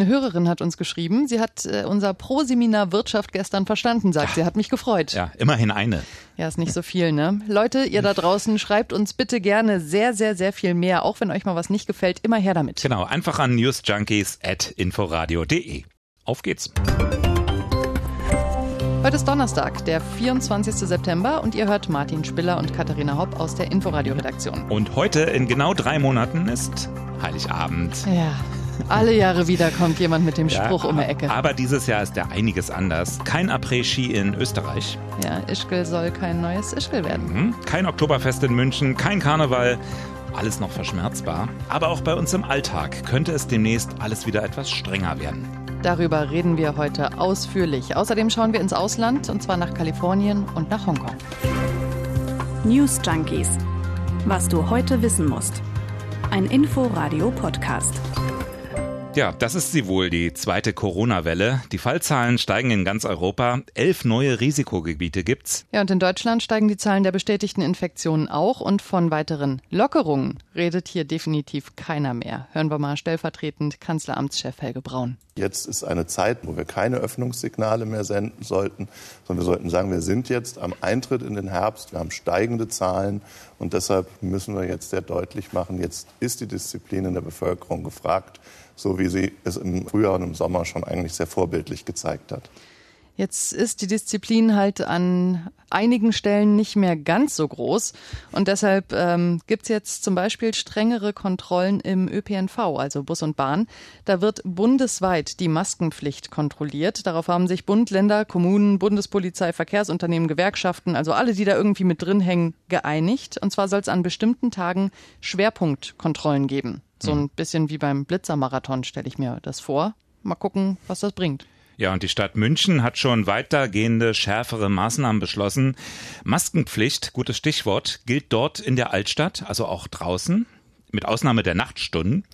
Eine Hörerin hat uns geschrieben, sie hat äh, unser Proseminar Wirtschaft gestern verstanden, sagt sie, hat mich gefreut. Ja, immerhin eine. Ja, ist nicht so viel, ne? Leute, ihr da draußen, schreibt uns bitte gerne sehr, sehr, sehr viel mehr, auch wenn euch mal was nicht gefällt, immer her damit. Genau, einfach an newsjunkies.inforadio.de. Auf geht's. Heute ist Donnerstag, der 24. September und ihr hört Martin Spiller und Katharina Hopp aus der Inforadio-Redaktion. Und heute in genau drei Monaten ist Heiligabend. Ja, alle Jahre wieder kommt jemand mit dem Spruch ja, um die Ecke. Aber dieses Jahr ist ja einiges anders. Kein Après-Ski in Österreich. Ja, Ischgl soll kein neues Ischgl werden. Mhm. Kein Oktoberfest in München, kein Karneval. Alles noch verschmerzbar. Aber auch bei uns im Alltag könnte es demnächst alles wieder etwas strenger werden. Darüber reden wir heute ausführlich. Außerdem schauen wir ins Ausland, und zwar nach Kalifornien und nach Hongkong. News Junkies. Was du heute wissen musst. Ein Info-Radio-Podcast. Ja, das ist sie wohl, die zweite Corona-Welle. Die Fallzahlen steigen in ganz Europa. Elf neue Risikogebiete gibt's. Ja, und in Deutschland steigen die Zahlen der bestätigten Infektionen auch und von weiteren Lockerungen redet hier definitiv keiner mehr. Hören wir mal stellvertretend Kanzleramtschef Helge Braun. Jetzt ist eine Zeit, wo wir keine Öffnungssignale mehr senden sollten, sondern wir sollten sagen, wir sind jetzt am Eintritt in den Herbst, wir haben steigende Zahlen und deshalb müssen wir jetzt sehr deutlich machen, jetzt ist die Disziplin in der Bevölkerung gefragt so wie sie es im Frühjahr und im Sommer schon eigentlich sehr vorbildlich gezeigt hat. Jetzt ist die Disziplin halt an einigen Stellen nicht mehr ganz so groß. Und deshalb ähm, gibt es jetzt zum Beispiel strengere Kontrollen im ÖPNV, also Bus und Bahn. Da wird bundesweit die Maskenpflicht kontrolliert. Darauf haben sich Bund, Länder, Kommunen, Bundespolizei, Verkehrsunternehmen, Gewerkschaften, also alle, die da irgendwie mit drin hängen, geeinigt. Und zwar soll es an bestimmten Tagen Schwerpunktkontrollen geben. So ein bisschen wie beim Blitzermarathon stelle ich mir das vor. Mal gucken, was das bringt. Ja, und die Stadt München hat schon weitergehende, schärfere Maßnahmen beschlossen. Maskenpflicht, gutes Stichwort, gilt dort in der Altstadt, also auch draußen, mit Ausnahme der Nachtstunden.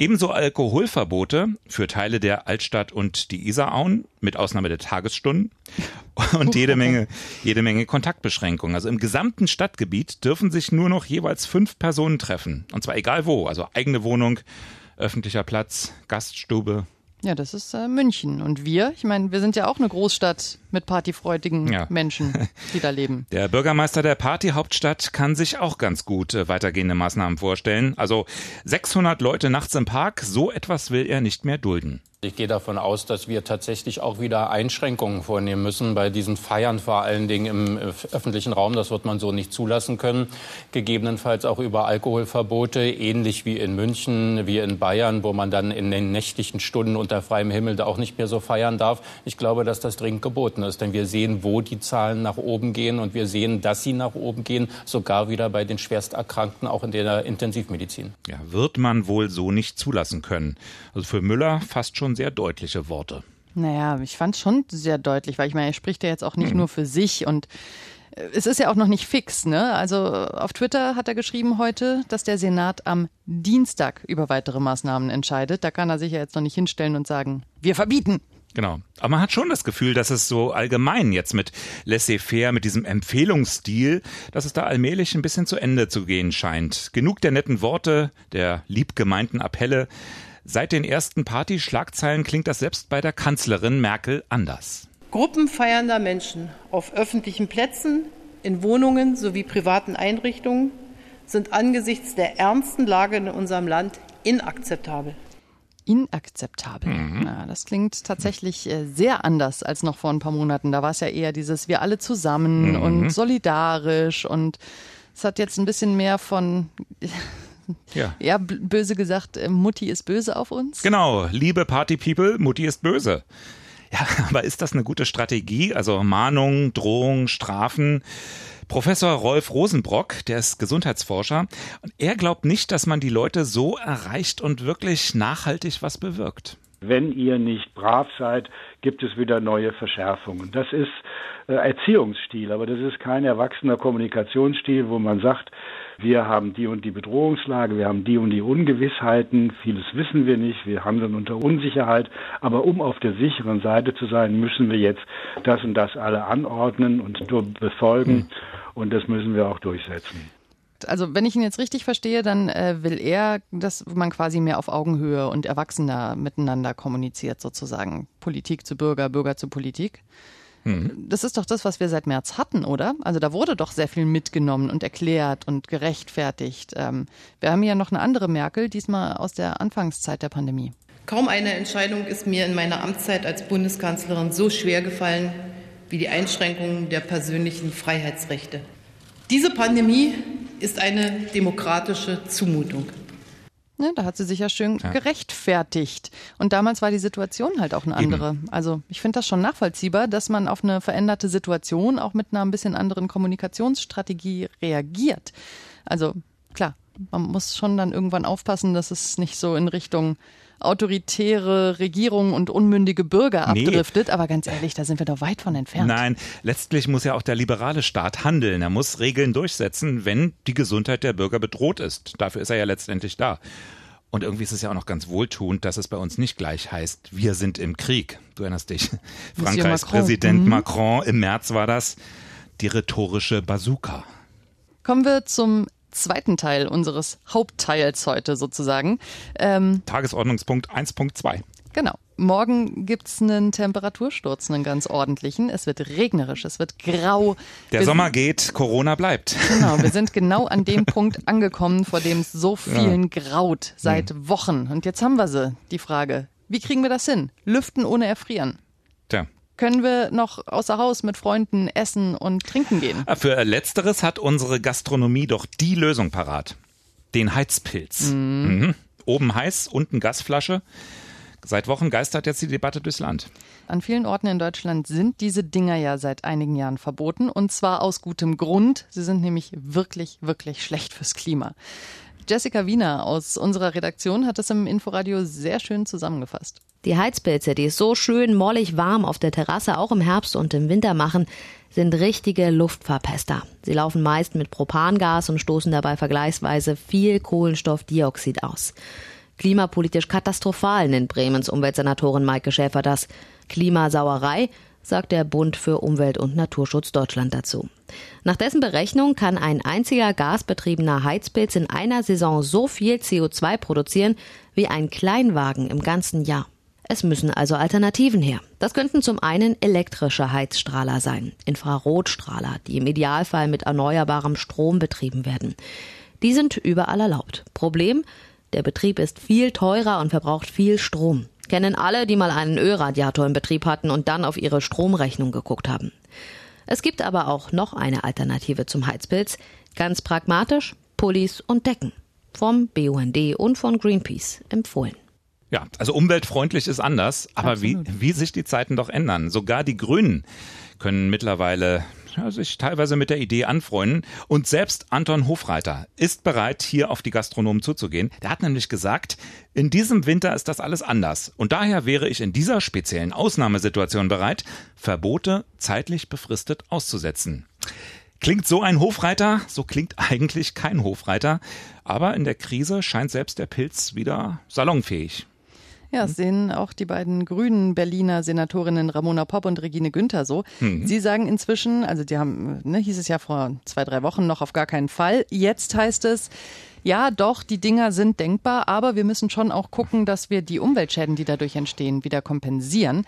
Ebenso Alkoholverbote für Teile der Altstadt und die Isarauen, mit Ausnahme der Tagesstunden. Und jede Menge, jede Menge Kontaktbeschränkungen. Also im gesamten Stadtgebiet dürfen sich nur noch jeweils fünf Personen treffen. Und zwar egal wo. Also eigene Wohnung, öffentlicher Platz, Gaststube, ja, das ist äh, München. Und wir, ich meine, wir sind ja auch eine Großstadt mit partyfreudigen ja. Menschen, die da leben. Der Bürgermeister der Partyhauptstadt kann sich auch ganz gut äh, weitergehende Maßnahmen vorstellen. Also 600 Leute nachts im Park, so etwas will er nicht mehr dulden. Ich gehe davon aus, dass wir tatsächlich auch wieder Einschränkungen vornehmen müssen bei diesen Feiern, vor allen Dingen im öffentlichen Raum. Das wird man so nicht zulassen können. Gegebenenfalls auch über Alkoholverbote, ähnlich wie in München, wie in Bayern, wo man dann in den nächtlichen Stunden unter freiem Himmel da auch nicht mehr so feiern darf. Ich glaube, dass das dringend geboten ist, denn wir sehen, wo die Zahlen nach oben gehen und wir sehen, dass sie nach oben gehen, sogar wieder bei den Schwersterkrankten, auch in der Intensivmedizin. Ja, wird man wohl so nicht zulassen können. Also für Müller fast schon schon sehr deutliche Worte. Naja, ich fand es schon sehr deutlich, weil ich meine, er spricht ja jetzt auch nicht mhm. nur für sich und äh, es ist ja auch noch nicht fix, ne? Also auf Twitter hat er geschrieben heute, dass der Senat am Dienstag über weitere Maßnahmen entscheidet. Da kann er sich ja jetzt noch nicht hinstellen und sagen, wir verbieten. Genau. Aber man hat schon das Gefühl, dass es so allgemein jetzt mit laissez-faire, mit diesem Empfehlungsstil, dass es da allmählich ein bisschen zu Ende zu gehen scheint. Genug der netten Worte, der liebgemeinten Appelle. Seit den ersten Party-Schlagzeilen klingt das selbst bei der Kanzlerin Merkel anders. Gruppen feiernder Menschen auf öffentlichen Plätzen, in Wohnungen sowie privaten Einrichtungen sind angesichts der ernsten Lage in unserem Land inakzeptabel. Inakzeptabel. Mhm. Ja, das klingt tatsächlich äh, sehr anders als noch vor ein paar Monaten. Da war es ja eher dieses wir alle zusammen mhm. und solidarisch und es hat jetzt ein bisschen mehr von ja. ja, böse gesagt, äh, Mutti ist böse auf uns. Genau, liebe Party People, Mutti ist böse. Ja, aber ist das eine gute Strategie? Also Mahnung, Drohung, Strafen. Professor Rolf Rosenbrock, der ist Gesundheitsforscher, und er glaubt nicht, dass man die Leute so erreicht und wirklich nachhaltig was bewirkt. Wenn ihr nicht brav seid, gibt es wieder neue Verschärfungen. Das ist äh, Erziehungsstil, aber das ist kein erwachsener Kommunikationsstil, wo man sagt, wir haben die und die Bedrohungslage, wir haben die und die Ungewissheiten, vieles wissen wir nicht, wir handeln unter Unsicherheit, aber um auf der sicheren Seite zu sein, müssen wir jetzt das und das alle anordnen und befolgen hm. und das müssen wir auch durchsetzen. Also wenn ich ihn jetzt richtig verstehe, dann äh, will er, dass man quasi mehr auf Augenhöhe und erwachsener miteinander kommuniziert, sozusagen. Politik zu Bürger, Bürger zu Politik. Mhm. Das ist doch das, was wir seit März hatten, oder? Also da wurde doch sehr viel mitgenommen und erklärt und gerechtfertigt. Ähm, wir haben ja noch eine andere Merkel, diesmal aus der Anfangszeit der Pandemie. Kaum eine Entscheidung ist mir in meiner Amtszeit als Bundeskanzlerin so schwer gefallen wie die Einschränkung der persönlichen Freiheitsrechte. Diese Pandemie ist eine demokratische Zumutung. Ne, da hat sie sich ja schön ja. gerechtfertigt. Und damals war die Situation halt auch eine andere. Eben. Also ich finde das schon nachvollziehbar, dass man auf eine veränderte Situation auch mit einer ein bisschen anderen Kommunikationsstrategie reagiert. Also klar, man muss schon dann irgendwann aufpassen, dass es nicht so in Richtung autoritäre Regierung und unmündige Bürger abdriftet. Nee. Aber ganz ehrlich, da sind wir doch weit von entfernt. Nein, letztlich muss ja auch der liberale Staat handeln. Er muss Regeln durchsetzen, wenn die Gesundheit der Bürger bedroht ist. Dafür ist er ja letztendlich da. Und irgendwie ist es ja auch noch ganz wohltuend, dass es bei uns nicht gleich heißt, wir sind im Krieg. Du erinnerst dich. Frankreichs Macron. Präsident mhm. Macron im März war das die rhetorische Bazooka. Kommen wir zum zweiten Teil unseres Hauptteils heute sozusagen. Ähm, Tagesordnungspunkt 1.2. Genau. Morgen gibt es einen Temperatursturz, einen ganz ordentlichen. Es wird regnerisch, es wird grau. Der wir Sommer geht, Corona bleibt. Genau, wir sind genau an dem Punkt angekommen, vor dem es so vielen ja. graut seit hm. Wochen. Und jetzt haben wir sie, die Frage. Wie kriegen wir das hin? Lüften ohne erfrieren. Tja, können wir noch außer Haus mit Freunden essen und trinken gehen. Ah, für Letzteres hat unsere Gastronomie doch die Lösung parat. Den Heizpilz. Mhm. Mhm. Oben heiß, unten Gasflasche. Seit Wochen geistert jetzt die Debatte durchs Land. An vielen Orten in Deutschland sind diese Dinger ja seit einigen Jahren verboten und zwar aus gutem Grund. Sie sind nämlich wirklich, wirklich schlecht fürs Klima. Jessica Wiener aus unserer Redaktion hat das im Inforadio sehr schön zusammengefasst. Die Heizpilze, die es so schön mollig warm auf der Terrasse auch im Herbst und im Winter machen, sind richtige Luftverpester. Sie laufen meist mit Propangas und stoßen dabei vergleichsweise viel Kohlenstoffdioxid aus. Klimapolitisch katastrophal nennt Bremens Umweltsenatorin Maike Schäfer das. Klimasauerei sagt der Bund für Umwelt und Naturschutz Deutschland dazu. Nach dessen Berechnung kann ein einziger gasbetriebener Heizpilz in einer Saison so viel CO2 produzieren wie ein Kleinwagen im ganzen Jahr. Es müssen also Alternativen her. Das könnten zum einen elektrische Heizstrahler sein, Infrarotstrahler, die im Idealfall mit erneuerbarem Strom betrieben werden. Die sind überall erlaubt. Problem, der Betrieb ist viel teurer und verbraucht viel Strom. Kennen alle, die mal einen Ölradiator im Betrieb hatten und dann auf ihre Stromrechnung geguckt haben. Es gibt aber auch noch eine Alternative zum Heizpilz. Ganz pragmatisch, Pullis und Decken. Vom BUND und von Greenpeace empfohlen. Ja, also umweltfreundlich ist anders, aber wie, wie sich die Zeiten doch ändern. Sogar die Grünen können mittlerweile sich teilweise mit der Idee anfreunden. Und selbst Anton Hofreiter ist bereit, hier auf die Gastronomen zuzugehen. Der hat nämlich gesagt, in diesem Winter ist das alles anders. Und daher wäre ich in dieser speziellen Ausnahmesituation bereit, Verbote zeitlich befristet auszusetzen. Klingt so ein Hofreiter? So klingt eigentlich kein Hofreiter. Aber in der Krise scheint selbst der Pilz wieder salonfähig. Ja, das sehen auch die beiden grünen Berliner Senatorinnen Ramona Popp und Regine Günther so. Mhm. Sie sagen inzwischen, also die haben, ne, hieß es ja vor zwei, drei Wochen noch auf gar keinen Fall. Jetzt heißt es, ja, doch, die Dinger sind denkbar, aber wir müssen schon auch gucken, dass wir die Umweltschäden, die dadurch entstehen, wieder kompensieren.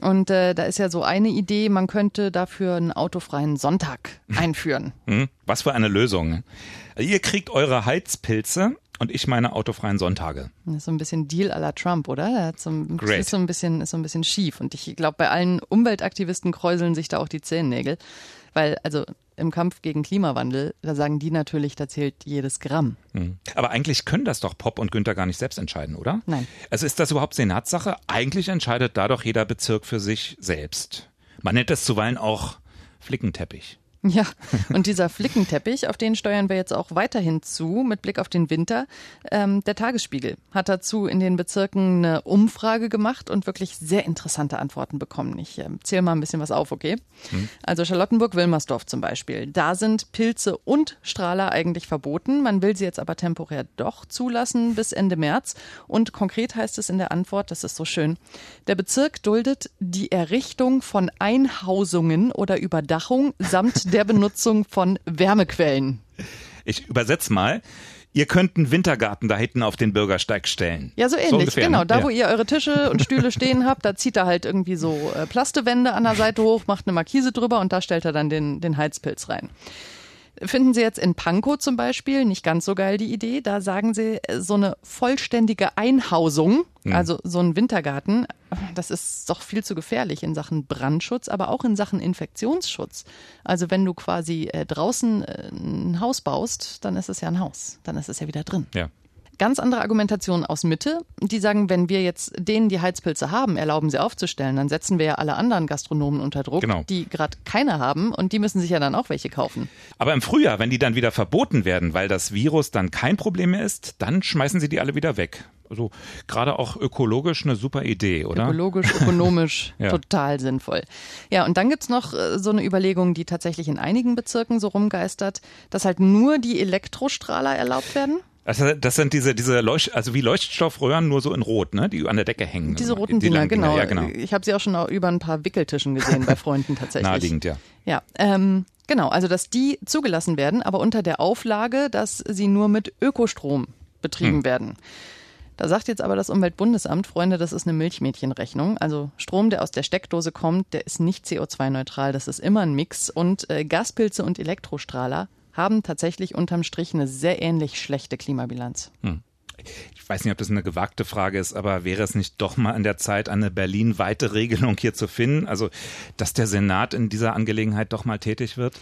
Und äh, da ist ja so eine Idee, man könnte dafür einen autofreien Sonntag einführen. Hm, was für eine Lösung. Ihr kriegt eure Heizpilze und ich meine autofreien Sonntage. Das ist so ein bisschen Deal à la Trump, oder? so, Great. Ist so ein bisschen, ist so ein bisschen schief. Und ich glaube, bei allen Umweltaktivisten kräuseln sich da auch die Zehennägel. Weil, also im Kampf gegen Klimawandel, da sagen die natürlich, da zählt jedes Gramm. Hm. Aber eigentlich können das doch Pop und Günther gar nicht selbst entscheiden, oder? Nein. Also ist das überhaupt Senatssache? Eigentlich entscheidet da doch jeder Bezirk für sich selbst. Man nennt das zuweilen auch Flickenteppich. Ja, und dieser Flickenteppich, auf den steuern wir jetzt auch weiterhin zu, mit Blick auf den Winter. Ähm, der Tagesspiegel hat dazu in den Bezirken eine Umfrage gemacht und wirklich sehr interessante Antworten bekommen. Ich äh, zähle mal ein bisschen was auf, okay? Hm. Also Charlottenburg-Wilmersdorf zum Beispiel. Da sind Pilze und Strahler eigentlich verboten. Man will sie jetzt aber temporär doch zulassen bis Ende März. Und konkret heißt es in der Antwort, das ist so schön, der Bezirk duldet die Errichtung von Einhausungen oder Überdachung samt der Benutzung von Wärmequellen. Ich übersetze mal. Ihr könnt einen Wintergarten da hinten auf den Bürgersteig stellen. Ja, so ähnlich, ungefähr, genau. ne? Da, Ja. wo ihr eure Tische und Stühle stehen habt, da zieht er halt irgendwie so äh, Plastewände an der Seite hoch, macht eine Markise drüber und da stellt er dann den, den Heizpilz rein. Finden Sie jetzt in Pankow zum Beispiel nicht ganz so geil die Idee. Da sagen Sie, äh, so eine vollständige Einhausung, also so ein Wintergarten, das ist doch viel zu gefährlich in Sachen Brandschutz, aber auch in Sachen Infektionsschutz. Also wenn du quasi äh, draußen äh, ein Haus baust, dann ist es ja ein Haus. Dann ist es ja wieder drin. Ja. Ganz andere Argumentation aus Mitte. Die sagen, wenn wir jetzt denen, die Heizpilze haben, erlauben, sie aufzustellen, dann setzen wir ja alle anderen Gastronomen unter Druck, Genau. die gerade keine haben und die müssen sich ja dann auch welche kaufen. Aber im Frühjahr, wenn die dann wieder verboten werden, weil das Virus dann kein Problem mehr ist, dann schmeißen sie die alle wieder weg. Also gerade auch ökologisch eine super Idee, oder? Ökologisch, ökonomisch, Ja. total sinnvoll. Ja, und dann gibt's noch äh, so eine Überlegung, die tatsächlich in einigen Bezirken so rumgeistert, dass halt nur die Elektrostrahler erlaubt werden. Also das sind diese, diese Leucht, also wie Leuchtstoffröhren, nur so in Rot, ne? Die an der Decke hängen. Diese roten Die Dinger, genau. Ja, genau. Ich habe sie auch schon über ein paar Wickeltischen gesehen bei Freunden tatsächlich. Naheliegend, ja. Ja, ähm, genau. Also, dass die zugelassen werden, aber unter der Auflage, dass sie nur mit Ökostrom betrieben Hm. werden. Da sagt jetzt aber das Umweltbundesamt, Freunde, das ist eine Milchmädchenrechnung. Also Strom, der aus der Steckdose kommt, der ist nicht CO2-neutral. Das ist immer ein Mix. Und äh, Gaspilze und Elektrostrahler haben tatsächlich unterm Strich eine sehr ähnlich schlechte Klimabilanz. Ich weiß nicht, ob das eine gewagte Frage ist, aber wäre es nicht doch mal an der Zeit, eine berlinweite Regelung hier zu finden? Also, dass der Senat in dieser Angelegenheit doch mal tätig wird?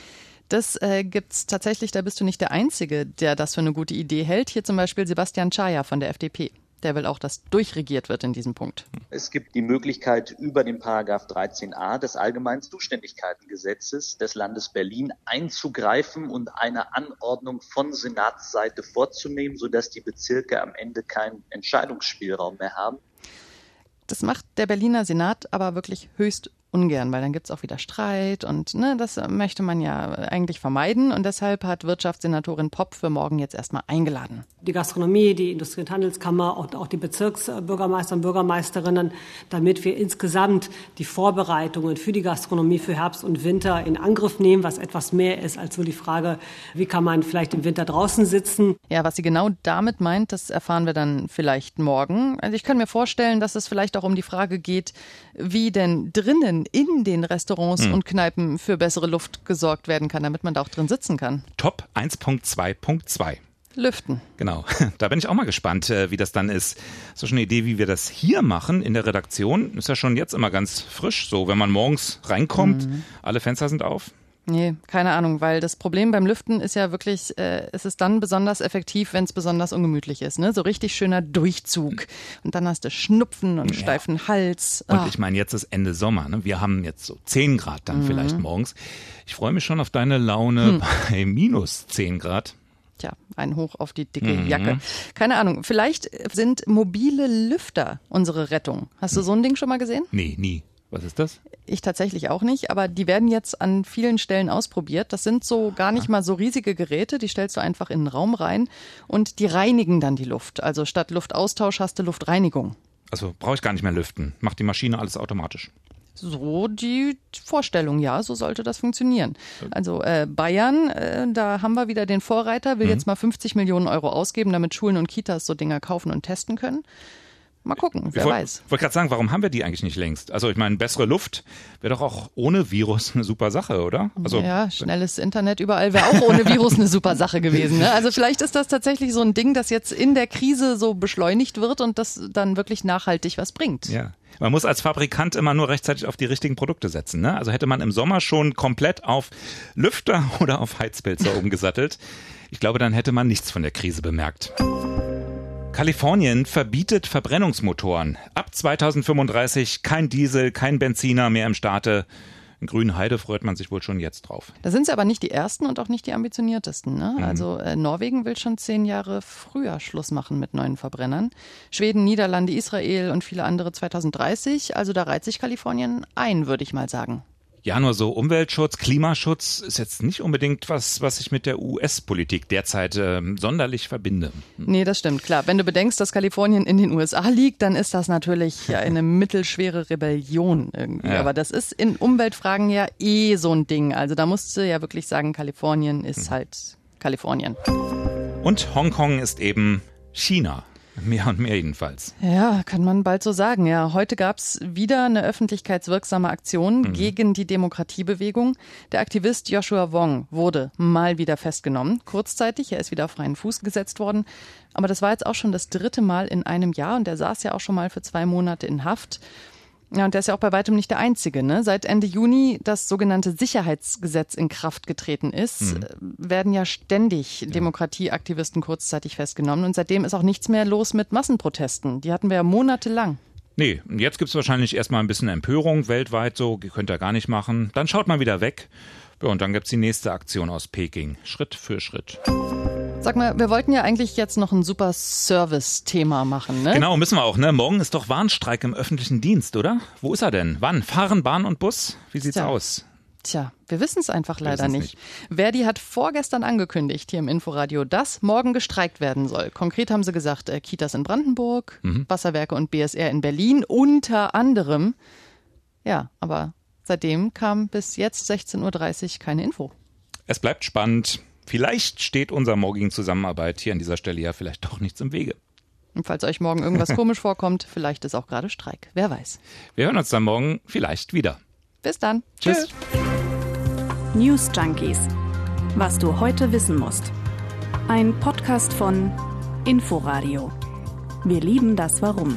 Das äh, gibt's tatsächlich, da bist du nicht der Einzige, der das für eine gute Idee hält. Hier zum Beispiel Sebastian Chaya von der FDP. Der will auch, dass durchregiert wird in diesem Punkt. Es gibt die Möglichkeit, über den Paragraph 13a des Allgemeinen Zuständigkeitengesetzes des Landes Berlin einzugreifen und eine Anordnung von Senatsseite vorzunehmen, sodass die Bezirke am Ende keinen Entscheidungsspielraum mehr haben. Das macht der Berliner Senat aber wirklich höchst ungern, weil dann gibt's auch wieder Streit und ne, das möchte man ja eigentlich vermeiden und deshalb hat Wirtschaftssenatorin Popp für morgen jetzt erstmal eingeladen. die Gastronomie, die Industrie- und Handelskammer und auch die Bezirksbürgermeister und Bürgermeisterinnen, damit wir insgesamt die Vorbereitungen für die Gastronomie für Herbst und Winter in Angriff nehmen, was etwas mehr ist als nur die Frage, wie kann man vielleicht im Winter draußen sitzen. Ja, was sie genau damit meint, das erfahren wir dann vielleicht morgen. Also ich kann mir vorstellen, dass es vielleicht auch um die Frage geht, wie denn drinnen in den Restaurants und Kneipen für bessere Luft gesorgt werden kann, damit man da auch drin sitzen kann. Top 1.2.2. Lüften. Genau, da bin ich auch mal gespannt, äh, wie das dann ist. Hast du schon eine Idee, wie wir das hier machen in der Redaktion? Ist ja schon jetzt immer ganz frisch, so wenn man morgens reinkommt, alle Fenster sind auf. Nee, keine Ahnung, weil das Problem beim Lüften ist ja wirklich, äh, es ist dann besonders effektiv, wenn es besonders ungemütlich ist. Ne? So richtig schöner Durchzug. Und dann hast du Schnupfen und steifen Hals. Und Ah. ich meine, jetzt ist Ende Sommer. Ne? Wir haben jetzt so 10 Grad dann vielleicht morgens. Ich freue mich schon auf deine Laune bei minus 10 Grad. Tja, ein Hoch auf die dicke Jacke. Keine Ahnung, vielleicht sind mobile Lüfter unsere Rettung. Hast du so ein Ding schon mal gesehen? Nee, nie. Was ist das? Ich tatsächlich auch nicht, aber die werden jetzt an vielen Stellen ausprobiert. Das sind so gar nicht mal so riesige Geräte, die stellst du einfach in den Raum rein und die reinigen dann die Luft. Also statt Luftaustausch hast du Luftreinigung. Also brauche ich gar nicht mehr lüften. Macht die Maschine alles automatisch. So die Vorstellung, ja, so sollte das funktionieren. Also äh, Bayern, äh, da haben wir wieder den Vorreiter, will jetzt mal 50 Millionen Euro ausgeben, damit Schulen und Kitas so Dinger kaufen und testen können. Mal gucken, wer ich wollte weiß. wollt gerade sagen, warum haben wir die eigentlich nicht längst? Also ich meine, bessere Luft wäre doch auch ohne Virus eine super Sache, oder? Also ja, schnelles Internet überall wäre auch ohne Virus eine super Sache gewesen. Ne? Also vielleicht ist das tatsächlich so ein Ding, das jetzt in der Krise so beschleunigt wird und das dann wirklich nachhaltig was bringt. Ja. Man muss als Fabrikant immer nur rechtzeitig auf die richtigen Produkte setzen. Ne? Also hätte man im Sommer schon komplett auf Lüfter oder auf Heizpilze umgesattelt, ich glaube, dann hätte man nichts von der Krise bemerkt. Kalifornien verbietet Verbrennungsmotoren. Ab 2035 kein Diesel, kein Benziner mehr im Staate. In Grünheide freut man sich wohl schon jetzt drauf. Da sind sie aber nicht die ersten und auch nicht die ambitioniertesten. Ne? Mhm. Also äh, Norwegen will schon zehn Jahre früher Schluss machen mit neuen Verbrennern. Schweden, Niederlande, Israel und viele andere 2030. Also da reiht sich Kalifornien ein, würde ich mal sagen. Ja, nur so Umweltschutz, Klimaschutz ist jetzt nicht unbedingt was, was ich mit der US-Politik derzeit ähm, sonderlich verbinde. Nee, das stimmt, klar. Wenn du bedenkst, dass Kalifornien in den USA liegt, dann ist das natürlich ja eine mittelschwere Rebellion irgendwie. Ja. Aber das ist in Umweltfragen ja eh so ein Ding. Also da musst du ja wirklich sagen, Kalifornien ist halt Kalifornien. Und Hongkong ist eben China. Mehr und mehr jedenfalls. Ja, kann man bald so sagen. Ja, heute gab es wieder eine öffentlichkeitswirksame Aktion mhm. gegen die Demokratiebewegung. Der Aktivist Joshua Wong wurde mal wieder festgenommen. Kurzzeitig, er ist wieder auf freien Fuß gesetzt worden. Aber das war jetzt auch schon das dritte Mal in einem Jahr und er saß ja auch schon mal für zwei Monate in Haft. Ja, und der ist ja auch bei weitem nicht der Einzige. Ne? Seit Ende Juni das sogenannte Sicherheitsgesetz in Kraft getreten ist, mhm. werden ja ständig. Demokratieaktivisten kurzzeitig festgenommen. Und seitdem ist auch nichts mehr los mit Massenprotesten. Die hatten wir ja monatelang. Nee, jetzt gibt es wahrscheinlich erstmal ein bisschen Empörung weltweit so, könnt ihr gar nicht machen. Dann schaut mal wieder weg. Ja, und dann gibt es die nächste Aktion aus Peking, Schritt für Schritt. Sag mal, wir wollten ja eigentlich jetzt noch ein super Service-Thema machen, ne? Genau, müssen wir auch, ne? Morgen ist doch Warnstreik im öffentlichen Dienst, oder? Wo ist er denn? Wann? Fahren Bahn und Bus? Wie sieht's Tja. aus? Tja, wir wissen es einfach leider nicht. nicht. Verdi hat vorgestern angekündigt hier im Inforadio, dass morgen gestreikt werden soll. Konkret haben sie gesagt, äh, Kitas in Brandenburg, mhm. Wasserwerke und BSR in Berlin unter anderem. Ja, aber seitdem kam bis jetzt 16.30 Uhr keine Info. Es bleibt spannend. Vielleicht steht unserer morgigen Zusammenarbeit hier an dieser Stelle ja vielleicht doch nichts im Wege. Und falls euch morgen irgendwas komisch vorkommt, vielleicht ist auch gerade Streik. Wer weiß. Wir hören uns dann morgen vielleicht wieder. Bis dann. Tschüss. News Junkies. Was du heute wissen musst. Ein Podcast von Inforadio. Wir lieben das Warum.